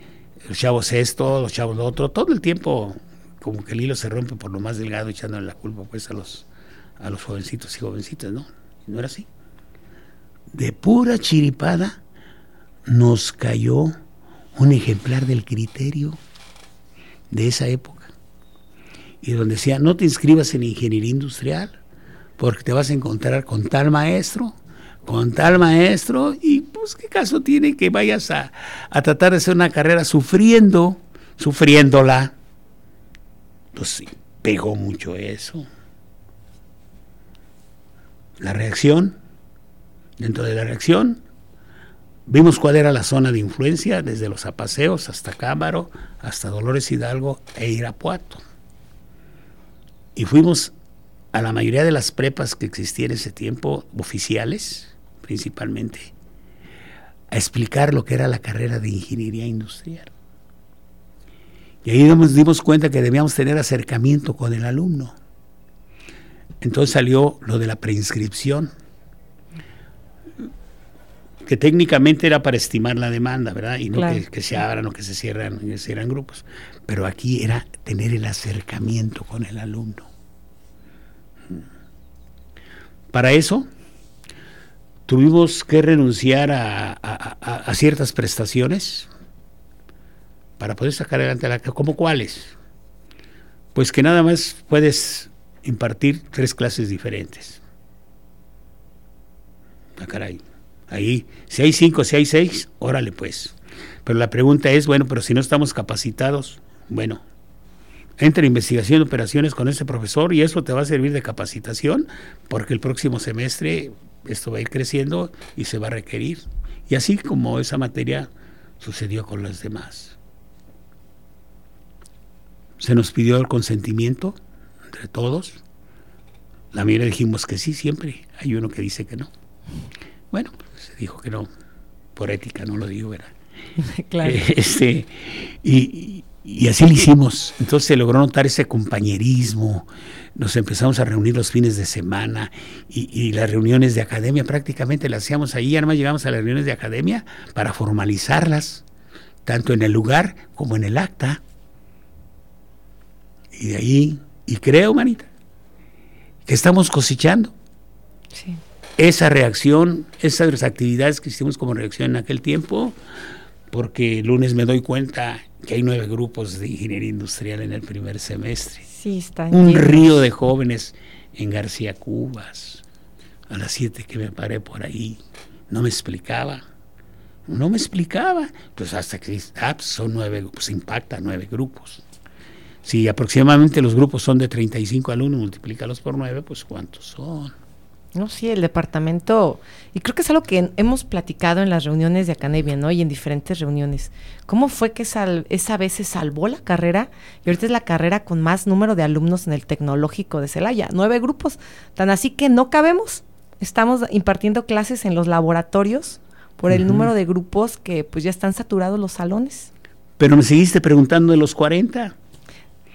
los chavos esto, los chavos lo otro, todo el tiempo como que el hilo se rompe por lo más delgado echándole la culpa pues a los, a los jovencitos y jovencitas, ¿no? No era así. De pura chiripada nos cayó un ejemplar del criterio de esa época. Y donde decía, no te inscribas en ingeniería industrial porque te vas a encontrar con tal maestro, con tal maestro, y pues qué caso tiene que vayas a, a tratar de hacer una carrera sufriendo, sufriéndola. Pues sí, pegó mucho eso. La reacción, dentro de la reacción, vimos cuál era la zona de influencia, desde los apaseos hasta Cámaro, hasta Dolores Hidalgo e Irapuato. Y fuimos a la mayoría de las prepas que existían en ese tiempo, oficiales principalmente, a explicar lo que era la carrera de ingeniería industrial. Y ahí nos dimos cuenta que debíamos tener acercamiento con el alumno. Entonces salió lo de la preinscripción, que técnicamente era para estimar la demanda, ¿verdad? Y no Claro. que, que se abran o que se cierran, que se cierran grupos. Pero aquí era tener el acercamiento con el alumno. Para eso tuvimos que renunciar a, a- a- a ciertas prestaciones para poder sacar adelante la ¿Cómo cuáles? Pues que nada más puedes impartir tres clases diferentes. Ah, caray. Ahí, si hay cinco, si hay seis, órale pues. Pero la pregunta es, bueno, pero si no estamos capacitados, bueno, entra en investigación de operaciones con ese profesor y eso te va a servir de capacitación porque el próximo semestre esto va a ir creciendo y se va a requerir. Y así como esa materia sucedió con las demás. Se nos pidió el consentimiento entre todos. La mayoría dijimos que sí, siempre. Hay uno que dice que no. Bueno, dijo que no, por ética, no lo digo, ¿verdad? claro. Este, y, y así lo hicimos. Entonces se logró notar ese compañerismo. Nos empezamos a reunir los fines de semana y, y las reuniones de academia prácticamente las hacíamos ahí. Además llegamos a las reuniones de academia para formalizarlas, tanto en el lugar como en el acta. Y de ahí, y creo, manita, que estamos cosechando Sí. Esa reacción, esas actividades que hicimos como reacción en aquel tiempo, porque el lunes me doy cuenta que hay nueve grupos de ingeniería industrial en el primer semestre. Sí, están Un llenos. río de jóvenes en García Cubas, a las siete que me paré por ahí, no me explicaba, no me explicaba, pues hasta que ah, pues son nueve, pues impacta nueve grupos. Si aproximadamente los grupos son de 35 alumnos, multiplícalos por nueve, pues ¿cuántos son? No, sí, el departamento, y creo que es algo que hemos platicado en las reuniones de Acanevia, ¿no? Y en diferentes reuniones. ¿Cómo fue que sal- esa vez se salvó la carrera? Y ahorita es la carrera con más número de alumnos en el tecnológico de Celaya, nueve grupos. Tan así que no cabemos. Estamos impartiendo clases en los laboratorios por el número de grupos que pues ya están saturados los salones. Pero me seguiste preguntando de los 40.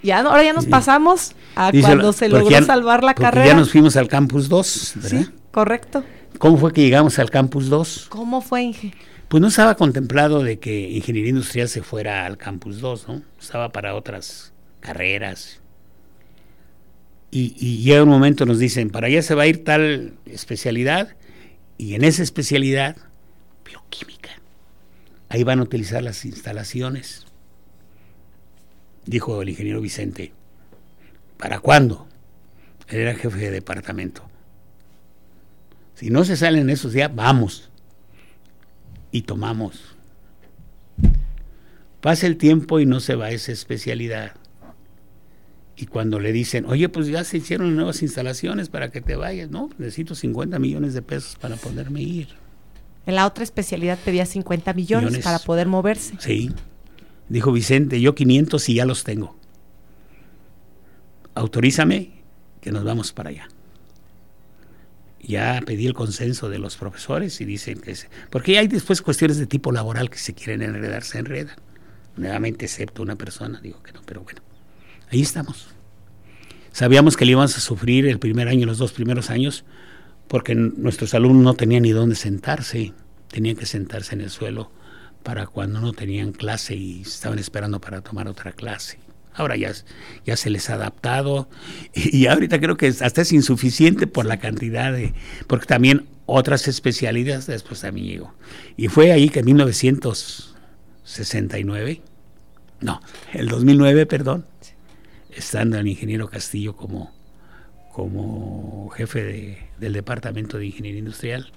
Ya, ahora ya nos pasamos a cuando se logró ya- salvar la carrera. ya nos fuimos al Campus 2, ¿verdad? Sí, correcto. ¿Cómo fue que llegamos al Campus 2? ¿Cómo fue, Inge? Pues no estaba contemplado de que ingeniería industrial se fuera al Campus 2, ¿no? Estaba para otras carreras. Y, y llega un momento, nos dicen, para allá se va a ir tal especialidad, y en esa especialidad, bioquímica. Ahí van a utilizar las instalaciones. Dijo el ingeniero Vicente, ¿para cuándo? Él era jefe de departamento. Si no se salen esos días, vamos y tomamos. Pasa el tiempo y no se va esa especialidad. Y cuando le dicen, oye, pues ya se hicieron nuevas instalaciones para que te vayas, no, necesito 50 millones de pesos para poderme ir. En la otra especialidad pedía 50 millones, Millones. para poder moverse. Sí, dijo Vicente, yo 500 y ya los tengo. Autorízame que nos vamos para allá. Ya pedí el consenso de los profesores y dicen que... Porque hay después cuestiones de tipo laboral que se quieren enredar, se enredan. Nuevamente, excepto una persona, digo que no, pero bueno, ahí estamos. Sabíamos que le íbamos a sufrir el primer año, los dos primeros años, porque nuestros alumnos no tenían ni dónde sentarse, tenían que sentarse en el suelo para cuando no tenían clase y estaban esperando para tomar otra clase. Ahora ya, ya se les ha adaptado y, ahorita creo que hasta es insuficiente por la cantidad de... porque también otras especialidades después también llegó. Y fue ahí que en 1969, no, el 2009, perdón, estando el ingeniero Castillo como, como jefe de- del Departamento de Ingeniería Industrial,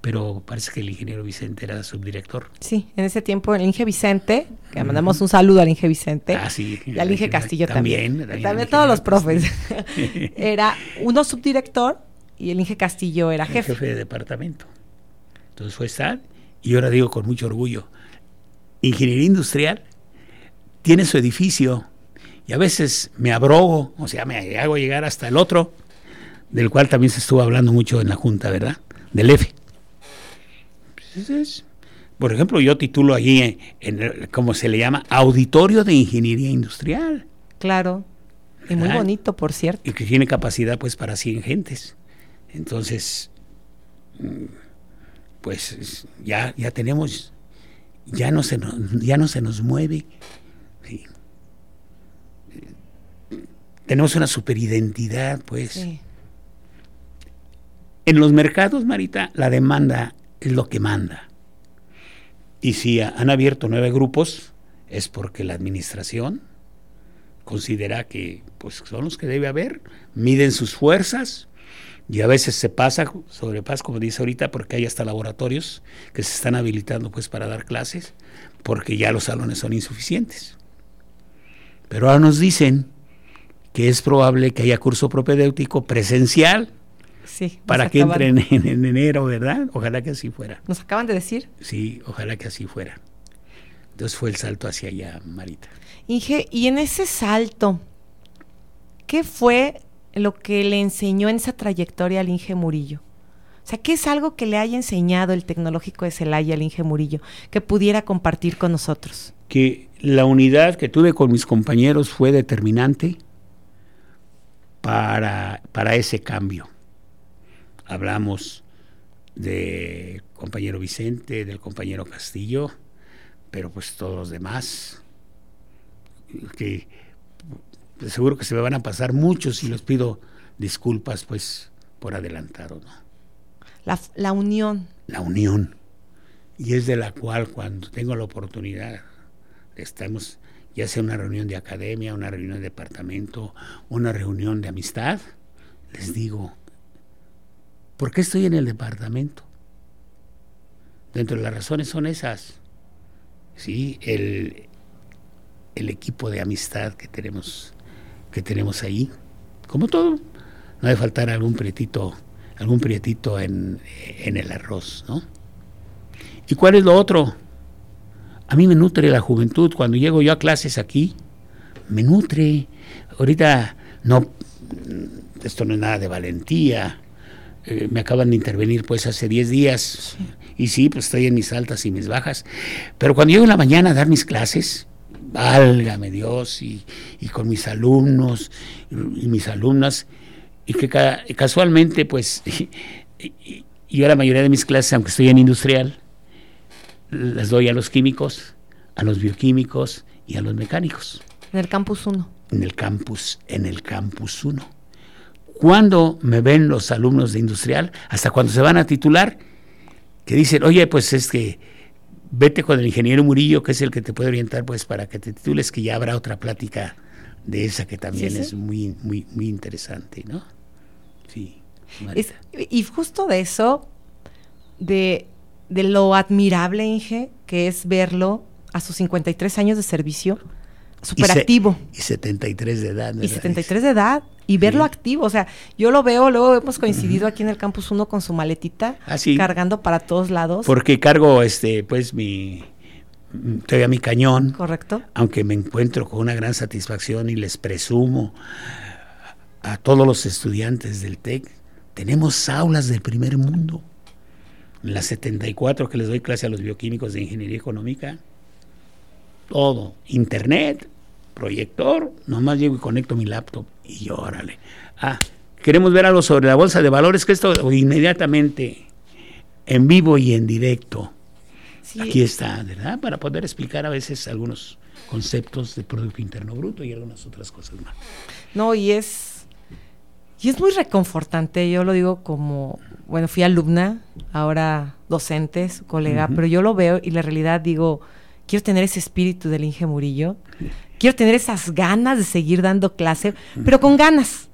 pero parece que el ingeniero Vicente era subdirector. Sí, en ese tiempo el Inge Vicente, que le mandamos un saludo al Inge Vicente. Ah, sí. Y al Inge Castillo también. También, todos los profes. Era uno subdirector y el Inge Castillo era el jefe. jefe de departamento. Entonces fue estar, y ahora digo con mucho orgullo, ingeniería industrial tiene su edificio y a veces me abrogo, o sea, me hago llegar hasta el otro, del cual también se estuvo hablando mucho en la Junta, ¿verdad? Del F. Pues es- por ejemplo, yo titulo allí, en, en el- como se le llama, Auditorio de Ingeniería Industrial, Claro. Y muy ¿Verdad? bonito, por cierto. y que tiene capacidad pues para 100 gentes. Entonces, mm, pues es- ya, ya tenemos, ya no se nos, ya no se nos mueve. sí. Tenemos una superidentidad, pues. Sí. En los mercados, Marita, la demanda es lo que manda. Y si ha- han abierto nueve grupos, es porque la administración considera que pues, son los que debe haber, miden sus fuerzas y a veces se pasa, sobrepasa, como dice ahorita, porque hay hasta laboratorios que se están habilitando pues para dar clases, porque ya los salones son insuficientes. Pero ahora nos dicen que es probable que haya curso propedéutico presencial Sí. para que acaban- entren en, en enero, ¿verdad? Ojalá que así fuera. Nos acaban de decir, Sí, ojalá que así fuera. Entonces fue el salto hacia allá, Marita. Inge, y en ese salto, ¿qué fue lo que le enseñó en esa trayectoria al Inge Murillo? O sea, ¿qué es algo que le haya enseñado el tecnológico de Celaya al Inge Murillo que pudiera compartir con nosotros? Que la unidad que tuve con mis compañeros fue determinante para, para ese cambio. Hablamos del compañero Vicente, del compañero Castillo, pero pues todos los demás, que seguro que se me van a pasar muchos y les pido disculpas pues por adelantado, ¿no? La, la unión. la unión. y es de la cual cuando tengo la oportunidad, estamos ya sea una reunión de academia, una reunión de departamento, una reunión de amistad, les digo, ¿por qué estoy en el departamento? Dentro de las razones son esas. Sí, el, el equipo de amistad que tenemos, que tenemos ahí, como todo, no debe faltar algún prietito, algún prietito en, en el arroz, ¿no? ¿Y cuál es lo otro? A mí me nutre la juventud. Cuando llego yo a clases aquí, me nutre. Ahorita no, esto no es nada de valentía. Eh, me acaban de intervenir pues hace 10 días. Y sí, pues estoy en mis altas y mis bajas. Pero cuando llego en la mañana a dar mis clases, válgame Dios, y, con mis alumnos y, mis alumnas, y que casualmente pues yo la mayoría de mis clases, aunque estoy en industrial, las doy a los químicos, a los bioquímicos y a los mecánicos. En el campus 1. En el campus, en el campus 1. Cuando me ven los alumnos de industrial, hasta cuando se van a titular, que dicen, oye, pues es que vete con el ingeniero Murillo, que es el que te puede orientar pues para que te titules, que ya habrá otra plática de esa que también es muy, muy, muy interesante, ¿no? Sí. y justo de eso, de de lo admirable, Inge, que es verlo a sus 53 años de servicio, súper activo. Y 73 de edad. Y 73 de edad. Y verlo activo. O sea, yo lo veo, luego hemos coincidido aquí en el Campus 1 con su maletita, ah, cargando para todos lados. Porque cargo, este, pues, mi todavía mi cañón. Correcto. Aunque me encuentro con una gran satisfacción y les presumo a todos los estudiantes del TEC, tenemos aulas del primer mundo las 74 que les doy clase a los bioquímicos de ingeniería económica, todo, internet, proyector, nomás llego y conecto mi laptop y órale. Ah, queremos ver algo sobre la bolsa de valores, que esto inmediatamente en vivo y en directo. Aquí está, ¿verdad? Para poder explicar a veces algunos conceptos de Producto Interno Bruto y algunas otras cosas más. No, y es y es muy reconfortante, yo lo digo como, bueno, fui alumna, ahora docente, colega, pero yo lo veo y la realidad digo, quiero tener ese espíritu del Inge Murillo, quiero tener esas ganas de seguir dando clase, pero con ganas.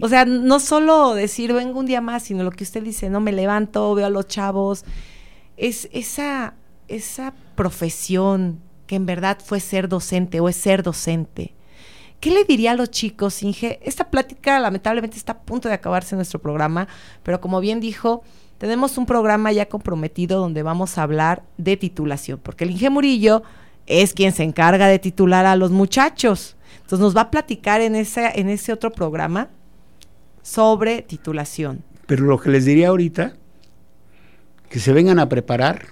O sea, no solo decir vengo un día más, sino lo que usted dice, no me levanto, veo a los chavos. Es esa, esa profesión que en verdad fue ser docente o es ser docente ¿Qué le diría a los chicos, Inge? Esta plática lamentablemente está a punto de acabarse en nuestro programa, pero como bien dijo, tenemos un programa ya comprometido donde vamos a hablar de titulación, porque el Inge Murillo es quien se encarga de titular a los muchachos. Entonces nos va a platicar en ese, en ese otro programa sobre titulación. Pero lo que les diría ahorita, que se vengan a preparar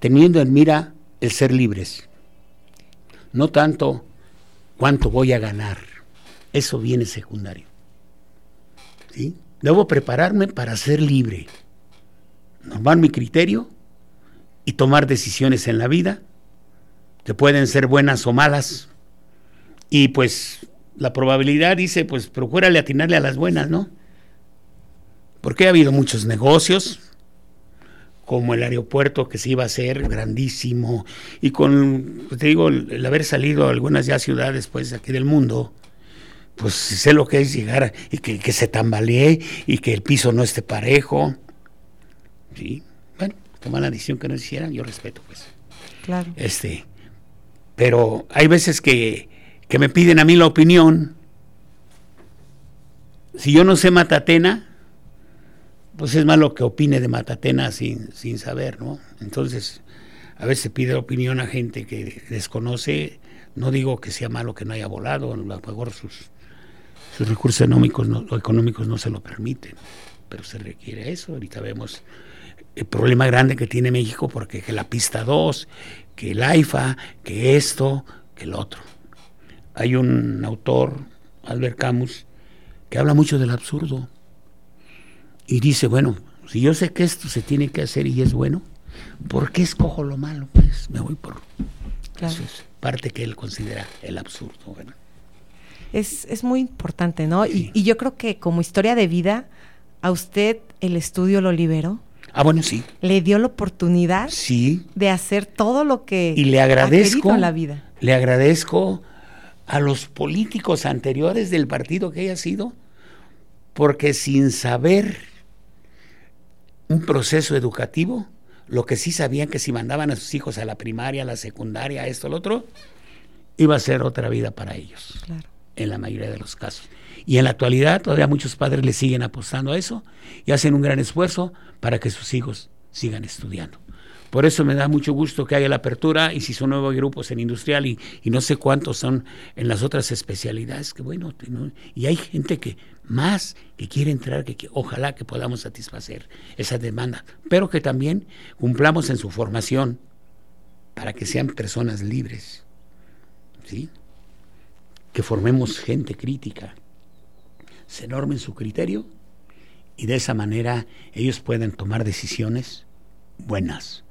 teniendo en mira el ser libres. No tanto cuánto voy a ganar. Eso viene secundario. ¿Sí? Debo prepararme para ser libre, normar mi criterio y tomar decisiones en la vida, que pueden ser buenas o malas. Y pues la probabilidad dice, pues procúrale atinarle a las buenas, ¿no? Porque ha habido muchos negocios, como el aeropuerto que se iba a hacer grandísimo y con, te digo, el, haber salido a algunas ya ciudades pues aquí del mundo, pues sé lo que es llegar y que, se tambalee y que el piso no esté parejo. Sí, bueno, tomar la decisión que no hicieran, yo respeto pues. Claro. Este, pero hay veces que, que me piden a mí la opinión. Si yo no sé Matatena, pues es malo que opine de Matatena sin, sin saber, ¿no? Entonces, a veces pide opinión a gente que desconoce, no digo que sea malo que no haya volado, a lo mejor sus, sus recursos económicos no, económicos no se lo permiten, pero se requiere eso. Ahorita vemos el problema grande que tiene México porque que la pista 2, que el AIFA, que esto, que el otro. Hay un autor, Albert Camus, que habla mucho del absurdo y dice, bueno, si yo sé que esto se tiene que hacer y es bueno, ¿por qué escojo lo malo? Pues me voy por Eso es parte que él considera el absurdo. Es, es muy importante, ¿no? Y, y, yo creo que como historia de vida, a usted el estudio lo liberó. Ah, bueno, sí. Le dio la oportunidad Sí. de hacer todo lo que Y le agradezco. la vida. Le agradezco a los políticos anteriores del partido que haya sido, porque sin saber un proceso educativo, lo que sí sabían que si mandaban a sus hijos a la primaria, a la secundaria, a esto, lo otro, iba a ser otra vida para ellos, Claro. en la mayoría de los casos. Y en la actualidad todavía muchos padres le siguen apostando a eso y hacen un gran esfuerzo para que sus hijos sigan estudiando. Por eso me da mucho gusto que haya la apertura y si son nuevos grupos en industrial y, no sé cuántos son en las otras especialidades, que bueno, y hay gente que más que quiere entrar, que, que ojalá que podamos satisfacer esa demanda, pero que también cumplamos en su formación para que sean personas libres, ¿sí? Que formemos gente crítica, se normen su criterio y de esa manera ellos pueden tomar decisiones buenas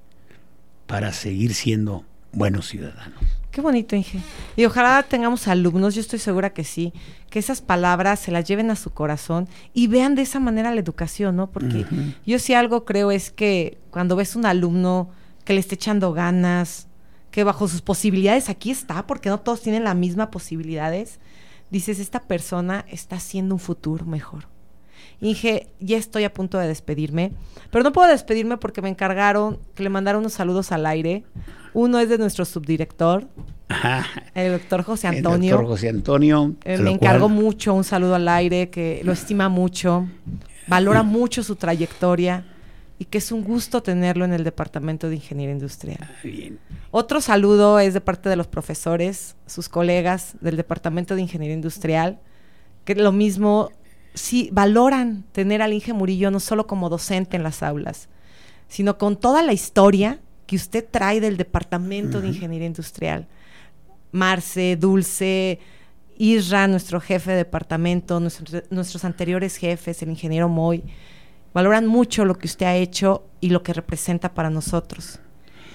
para seguir siendo buenos ciudadanos. Qué bonito, Inge. Y ojalá tengamos alumnos, yo estoy segura que sí, que esas palabras se las lleven a su corazón y vean de esa manera la educación, ¿no? Porque yo sí algo creo es que cuando ves un alumno que le esté echando ganas, que bajo sus posibilidades aquí está, porque no todos tienen las mismas posibilidades, dices, esta persona está haciendo un futuro mejor. Inge, ya estoy a punto de despedirme, pero no puedo despedirme porque me encargaron que le mandara unos saludos al aire. Uno es de nuestro subdirector, Ajá. el doctor José El Antonio. doctor José Antonio. Eh, me encargó cual- mucho un saludo al aire, que lo estima mucho, valora mucho su trayectoria y que es un gusto tenerlo en el Departamento de Ingeniería Industrial. Bien. Otro saludo es de parte de los profesores, sus colegas del Departamento de Ingeniería Industrial, que lo mismo, sí, valoran tener al Inge Murillo no solo como docente en las aulas, sino con toda la historia que usted trae del Departamento de Ingeniería Industrial. Marce, Dulce, Isra, nuestro jefe de departamento, nuestros anteriores jefes, el ingeniero Moy, valoran mucho lo que usted ha hecho y lo que representa para nosotros.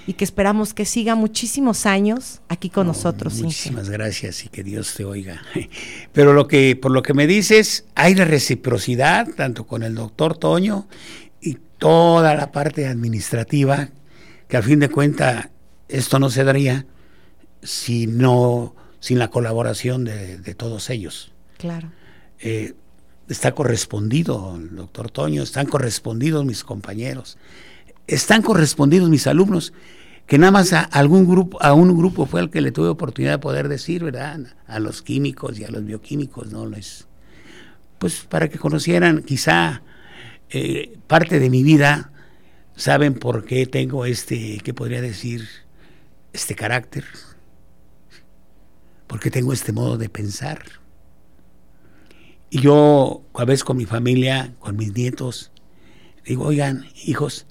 Y que esperamos que siga muchísimos años aquí con No, nosotros. Inge. Muchísimas gracias y que Dios te oiga. Pero lo que, por lo que me dices, hay la reciprocidad, tanto con el doctor Toño y toda la parte administrativa, que a fin de cuentas esto no se daría si no, sin la colaboración de, de todos ellos. Claro. Eh, está correspondido doctor Toño, están correspondidos mis compañeros, están correspondidos mis alumnos, que nada más a algún grupo, a un grupo fue el que le tuve oportunidad de poder decir, ¿verdad? A los químicos y a los bioquímicos, ¿no? Les, pues para que conocieran quizá eh, parte de mi vida, saben por qué tengo este, ¿qué podría decir? Este carácter, porque tengo este modo de pensar. Y yo, a veces con mi familia, con mis nietos, digo, oigan, hijos,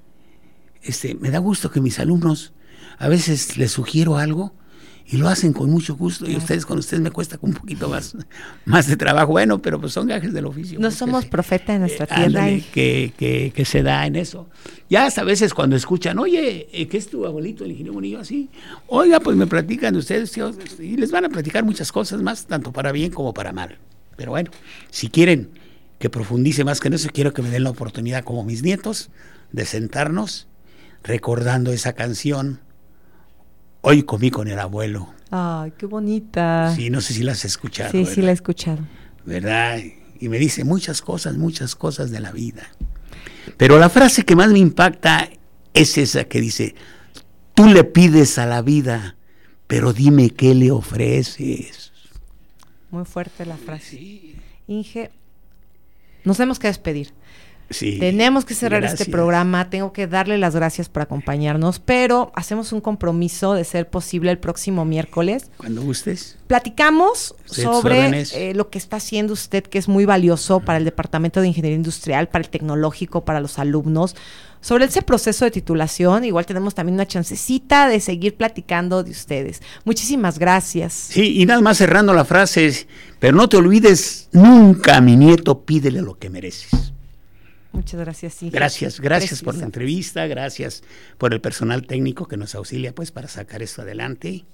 este, me da gusto que mis alumnos, a veces les sugiero algo y lo hacen con mucho gusto y ustedes con ustedes me cuesta un poquito más, más de trabajo. Bueno, pero pues son gajes del oficio. No pues, que somos se- profeta de nuestra eh, tierra. ándale, Inge. que, que, que se da en eso. Ya hasta a veces cuando escuchan, oye, eh, ¿qué es tu abuelito, el ingeniero Murillo? Así, oiga, pues me platican de ustedes y les van a platicar muchas cosas más, tanto para bien como para mal. Pero bueno, si quieren que profundice más que en eso, quiero que me den la oportunidad, como mis nietos, de sentarnos recordando esa canción. Hoy comí con el abuelo. Ay, qué bonita. Sí, no sé si la has escuchado. sí, sí la he escuchado. ¿verdad? Y me dice muchas cosas, muchas cosas de la vida. Pero la frase que más me impacta es esa que dice, tú le pides a la vida, pero dime qué le ofreces. Muy fuerte la frase. Inge, nos tenemos que despedir. Sí, Tenemos que cerrar gracias. este programa, tengo que darle las gracias por acompañarnos, pero hacemos un compromiso de ser posible el próximo miércoles. Cuando gustes. Platicamos sobre eh, lo que está haciendo usted, que es muy valioso para el Departamento de Ingeniería Industrial, para el tecnológico, para los alumnos, sobre ese proceso de titulación. Igual tenemos también una chancecita de seguir platicando de ustedes. Muchísimas gracias. Sí, y nada más cerrando la frase, pero no te olvides nunca mi nieto, pídele lo que mereces. Muchas gracias. Gracias, gracias por la entrevista, gracias por el personal técnico que nos auxilia pues para sacar esto adelante.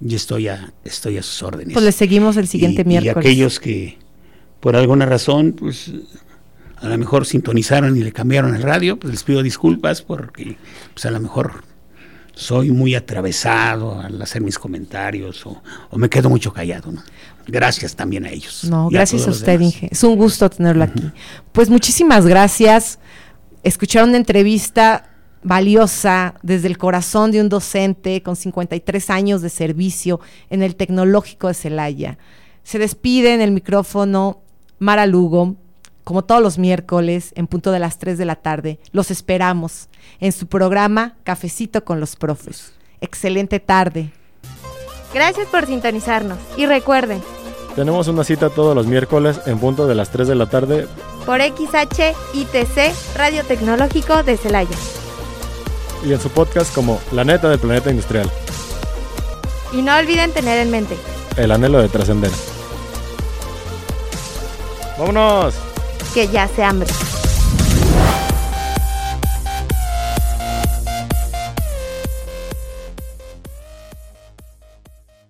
Y estoy a, estoy a sus órdenes. Pues le seguimos el siguiente y, y miércoles. aquellos que por alguna razón pues a lo mejor sintonizaron y le cambiaron el radio, pues les pido disculpas porque pues a lo mejor soy muy atravesado al hacer mis comentarios o, me quedo mucho callado, ¿no? Gracias también a ellos. No, gracias a, usted, Inge. Es un gusto tenerlo aquí. Pues muchísimas gracias. Escucharon una entrevista valiosa desde el corazón de un docente con 53 años de servicio en el Tecnológico de Celaya. Se despide en el micrófono Mara Lugo, como todos los miércoles, en punto de las 3 de la tarde. Los esperamos en su programa Cafecito con los Profes. Excelente tarde. Gracias por sintonizarnos. Y recuerden, tenemos una cita todos los miércoles en punto de las 3 de la tarde por XHITC Radio Tecnológico de Celaya. Y en su podcast como La Neta del Planeta Industrial. Y no olviden tener en mente el anhelo de trascender. ¡Vámonos! que ya se hambre.